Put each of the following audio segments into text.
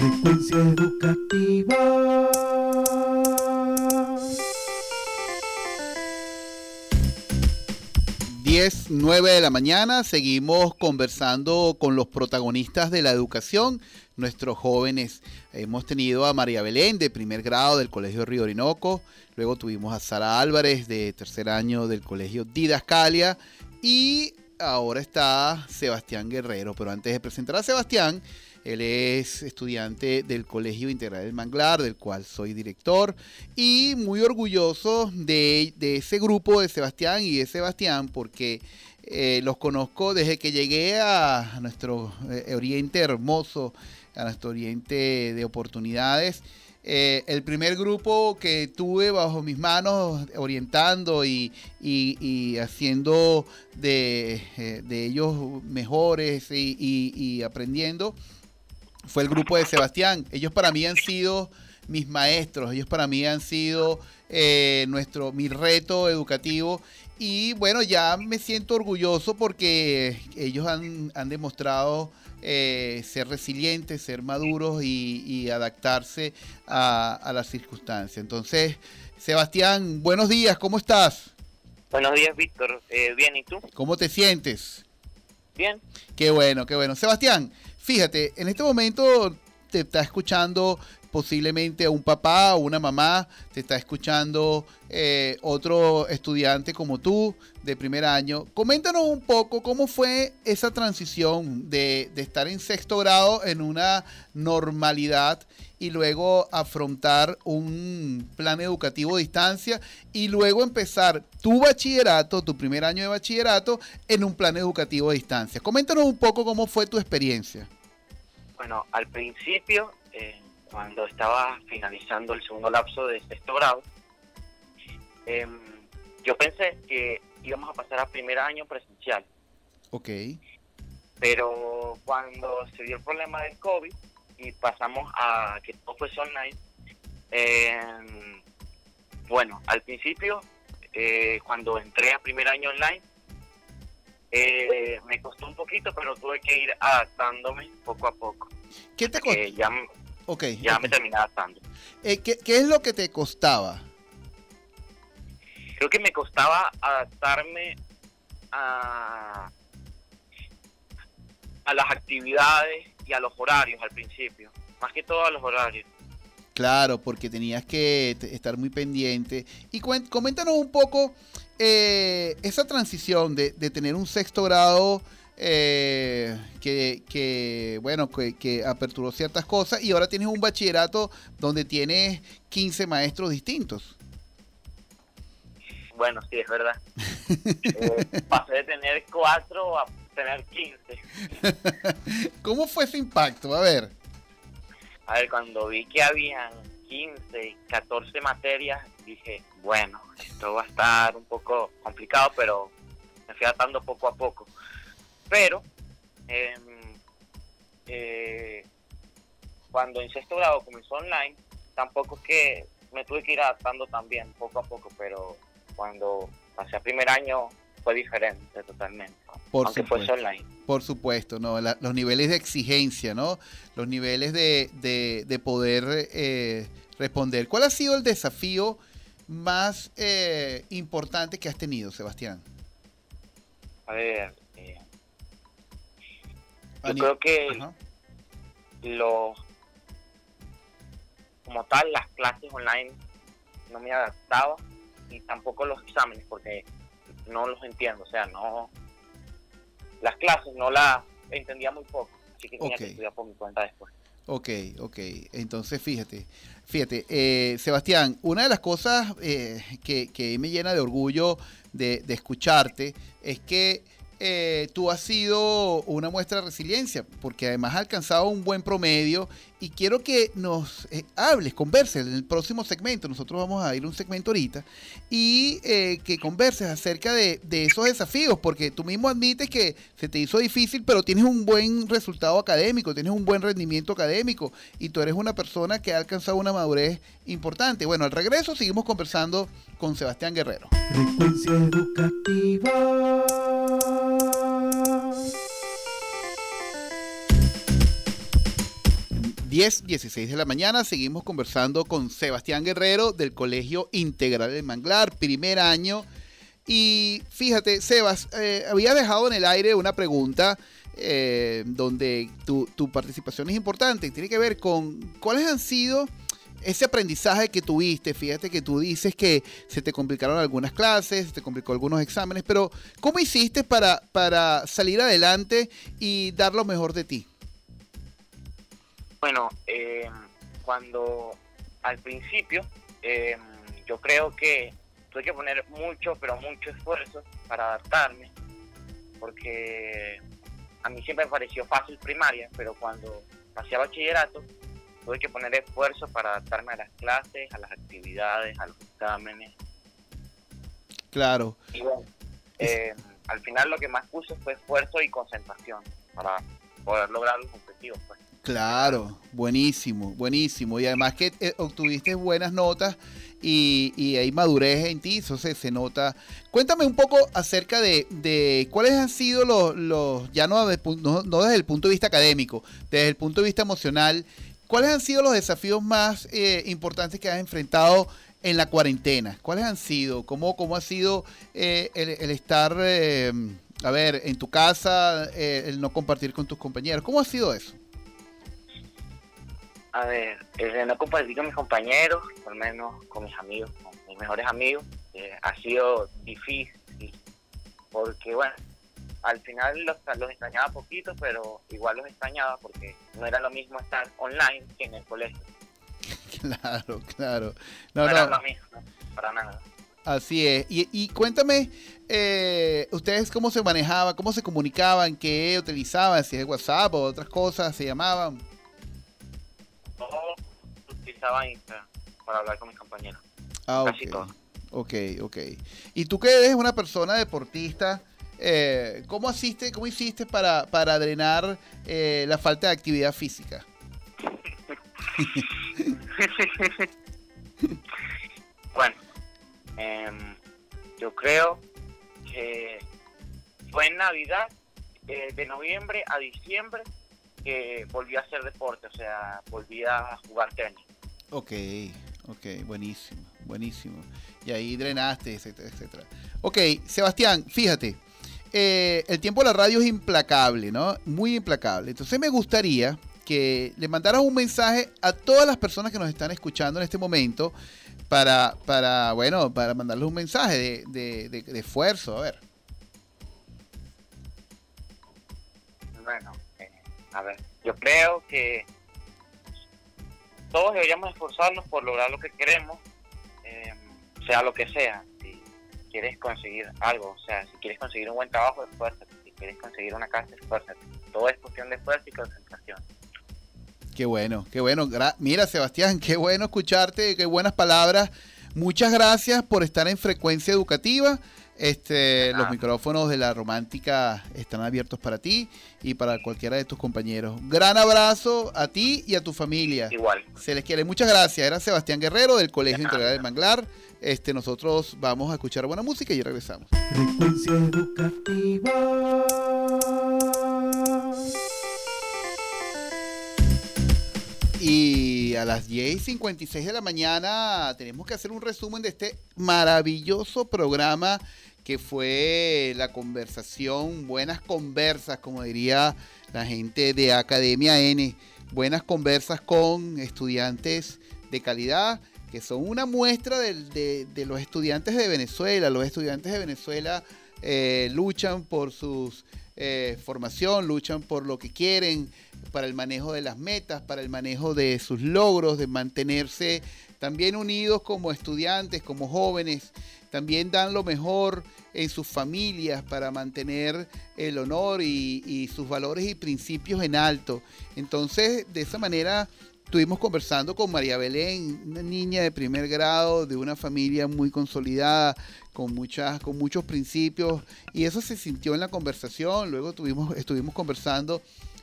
Frecuencia educativa. Diez, nueve de la mañana, seguimos conversando con los protagonistas de la educación, nuestros jóvenes. Hemos tenido a María Belén de primer grado del Colegio Río Orinoco, luego tuvimos a Sara Álvarez de tercer año del Colegio Didascalia y ahora está Sebastián Guerrero. Pero antes de presentar a Sebastián, él es estudiante del Colegio Integral del Manglar, del cual soy director, y muy orgulloso de, ese grupo de Sebastián y de Sebastián, porque eh, los conozco desde que llegué a nuestro eh, oriente hermoso, a nuestro oriente de oportunidades. Eh, el primer grupo que tuve bajo mis manos orientando y, haciendo de, ellos mejores y aprendiendo fue el grupo de Sebastián. Ellos para mí han sido mis maestros, ellos para mí han sido eh, nuestro, mi reto educativo. Y bueno, ya me siento orgulloso porque ellos han, demostrado eh, ser resilientes, ser maduros y, adaptarse a, las circunstancias. Entonces, Sebastián, buenos días, ¿cómo estás? Buenos días, Víctor. Eh, bien, ¿y tú? ¿Cómo te sientes? Bien. Qué bueno, qué bueno. Sebastián, Fíjate, en este momento te está escuchando posiblemente un papá o una mamá, te está escuchando eh, otro estudiante como tú de primer año. Coméntanos un poco cómo fue esa transición de, estar en sexto grado en una normalidad y luego afrontar un plan educativo a distancia y luego empezar tu bachillerato, tu primer año de bachillerato en un plan educativo a distancia. Coméntanos un poco cómo fue tu experiencia. Bueno, al principio, eh, cuando estaba finalizando el segundo lapso de sexto grado, em, yo pensé que íbamos a pasar a primer año presencial. Ok. Pero cuando se dio el problema del COVID y pasamos a que todo fuese online, em, bueno, al principio, eh, cuando entré a primer año online, eh, me costó un poquito, pero tuve que ir adaptándome poco a poco. ¿Qué te costó? Ya, ya me terminé adaptando. Eh, ¿qué, es lo que te costaba? Creo que me costaba adaptarme a, a las actividades y a los horarios al principio. Más que todo a los horarios. Claro, porque tenías que estar muy pendiente. Y coméntanos un poco eh, esa transición de, tener un sexto grado eh, que, bueno, que, aperturó ciertas cosas y ahora tienes un bachillerato donde tienes 15 maestros distintos. Bueno, sí, es verdad. Eh, pasé de tener 4 a tener 15. ¿Cómo fue ese impacto? A ver. A ver, cuando vi que habían 15, 14 materias, dije, bueno, esto va a estar un poco complicado, pero me fui adaptando poco a poco. Pero em, eh, cuando en sexto grado comenzó online, tampoco es que me tuve que ir adaptando también poco a poco, pero cuando pasé a primer año fue diferente totalmente, por aunque supuesto, online. Por supuesto, ¿no? los niveles de exigencia, ¿no? Los niveles de, de, poder eh, responder. ¿Cuál ha sido el desafío más eh, importante que has tenido, Sebastián? A ver, eh, yo creo que los como tal las clases online no me adaptaba y tampoco los exámenes porque no los entiendo, o sea, no las clases no las entendía muy poco, así que tenía que estudiar por mi cuenta después. Ok, ok. Entonces, fíjate, fíjate, eh, Sebastián, una de las cosas eh, que, que, me llena de orgullo de, de escucharte es que eh, tú has sido una muestra de resiliencia, porque además has alcanzado un buen promedio y quiero que nos eh, hables, converses en el próximo segmento, nosotros vamos a ir a un segmento ahorita, y eh, que converses acerca de, esos desafíos, porque tú mismo admites que se te hizo difícil, pero tienes un buen resultado académico, tienes un buen rendimiento académico y tú eres una persona que ha alcanzado una madurez importante. Bueno, al regreso seguimos conversando con Sebastián Guerrero. Frecuencia educativa. 10, 16 de la mañana. Seguimos conversando con Sebastián Guerrero del Colegio Integral del Manglar, primer año. Y fíjate, Sebas, eh, había dejado en el aire una pregunta eh, donde tu, tu participación es importante. Tiene que ver con cuáles han sido ese aprendizaje que tuviste, fíjate que tú dices que se te complicaron algunas clases, se te complicó algunos exámenes, pero ¿cómo hiciste para, para salir adelante y dar lo mejor de ti? Bueno, eh, cuando al principio eh, yo creo que tuve que poner mucho, pero mucho esfuerzo para adaptarme, porque a mí siempre me pareció fácil primaria, pero cuando pasé a bachillerato tuve que poner esfuerzo para adaptarme a las clases, a las actividades, a los exámenes. Claro. Y bueno, eh, al final lo que más puse fue esfuerzo y concentración para poder lograr los objetivos. Pues. Claro, buenísimo, buenísimo. Y además que eh, obtuviste buenas notas y, hay madurez en ti, eso se, se nota. Cuéntame un poco acerca de, de cuáles han sido los, ya no, no, no, desde el punto de vista académico, desde el punto de vista emocional, cuáles han sido los desafíos más eh, importantes que has enfrentado en la cuarentena. ¿Cuáles han sido? ¿Cómo, cómo ha sido eh, el, el, estar, eh, a ver, en tu casa, el no compartir con tus compañeros? ¿Cómo ha sido eso? A ver, el de no compartir con mis compañeros, al menos con mis amigos, con mis mejores amigos, eh, ha sido difícil, porque bueno, al final los, los extrañaba poquito, pero igual los extrañaba porque no era lo mismo estar online que en el colegio. Claro, claro. No, no, no. era lo mismo, para nada. Así es. Y, y cuéntame, eh, ¿ustedes cómo se manejaban, cómo se comunicaban, qué utilizaban, si es WhatsApp o otras cosas, se llamaban? Utilizaba Instagram para hablar con mis compañeros. Ah, Casi ok. todo. Ok, ok. Y tú que eres una persona deportista, eh, ¿cómo, asiste, ¿cómo hiciste para, para drenar eh, la falta de actividad física? bueno, eh, yo creo que fue en Navidad, eh, de noviembre a diciembre, que volví a hacer deporte, o sea, volví a jugar tenis. Ok, ok, buenísimo, buenísimo. Y ahí drenaste, etcétera, etcétera. Ok, Sebastián, fíjate, eh, el tiempo de la radio es implacable, ¿no? Muy implacable. Entonces me gustaría que le mandaras un mensaje a todas las personas que nos están escuchando en este momento para, para bueno, para mandarles un mensaje de, de, de, de esfuerzo, a ver. Bueno, eh, a ver, yo creo que todos deberíamos esforzarnos por lograr lo que queremos, eh, sea lo que sea. Si quieres conseguir algo, o sea, si quieres conseguir un buen trabajo, esfuérzate. Si quieres conseguir una casa, esfuérzate. Todo es cuestión de esfuerzo y concentración. Qué bueno, qué bueno. Mira, Sebastián, qué bueno escucharte, qué buenas palabras. Muchas gracias por estar en Frecuencia Educativa. Este, los micrófonos de la romántica están abiertos para ti y para cualquiera de tus compañeros. Gran abrazo a ti y a tu familia. Igual. Se les quiere. Muchas gracias. Era Sebastián Guerrero del Colegio Integral del Manglar. Este, nosotros vamos a escuchar buena música y regresamos. Frecuencia educativa. Y a las 10 y 56 de la mañana tenemos que hacer un resumen de este maravilloso programa que fue la conversación, buenas conversas, como diría la gente de Academia N, buenas conversas con estudiantes de calidad, que son una muestra de, los estudiantes de Venezuela. Los estudiantes de Venezuela eh, luchan por su eh, formación, luchan por lo que quieren, para el manejo de las metas, para el manejo de sus logros, de mantenerse también unidos como estudiantes, como jóvenes. También dan lo mejor en sus familias para mantener el honor y, sus valores y principios en alto. Entonces, de esa manera estuvimos conversando con María Belén, una niña de primer grado, de una familia muy consolidada, con, muchas, con muchos principios, y eso se sintió en la conversación. Luego tuvimos, estuvimos conversando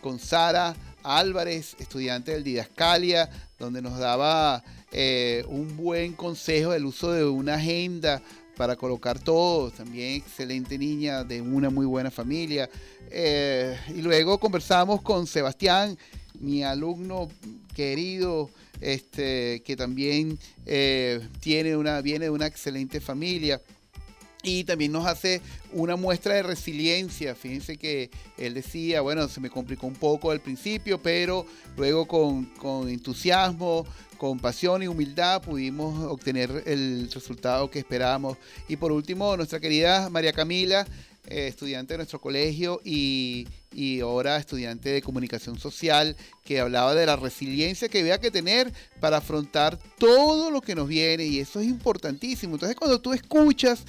con Sara Álvarez, estudiante del Didascalia, donde nos daba eh, un buen consejo del uso de una agenda para colocar todo. También excelente niña de una muy buena familia. Eh, y luego conversamos con Sebastián mi alumno querido, este, que también eh, tiene una, viene de una excelente familia y también nos hace una muestra de resiliencia. Fíjense que él decía, bueno, se me complicó un poco al principio, pero luego con, con entusiasmo, con pasión y humildad pudimos obtener el resultado que esperábamos. Y por último, nuestra querida María Camila, eh, estudiante de nuestro colegio y, y, ahora estudiante de comunicación social, que hablaba de la resiliencia que había que tener para afrontar todo lo que nos viene y eso es importantísimo. Entonces cuando tú escuchas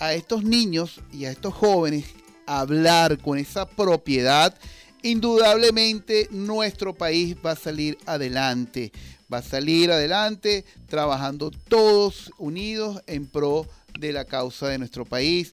a estos niños y a estos jóvenes hablar con esa propiedad, indudablemente nuestro país va a salir adelante. Va a salir adelante trabajando todos unidos en pro de la causa de nuestro país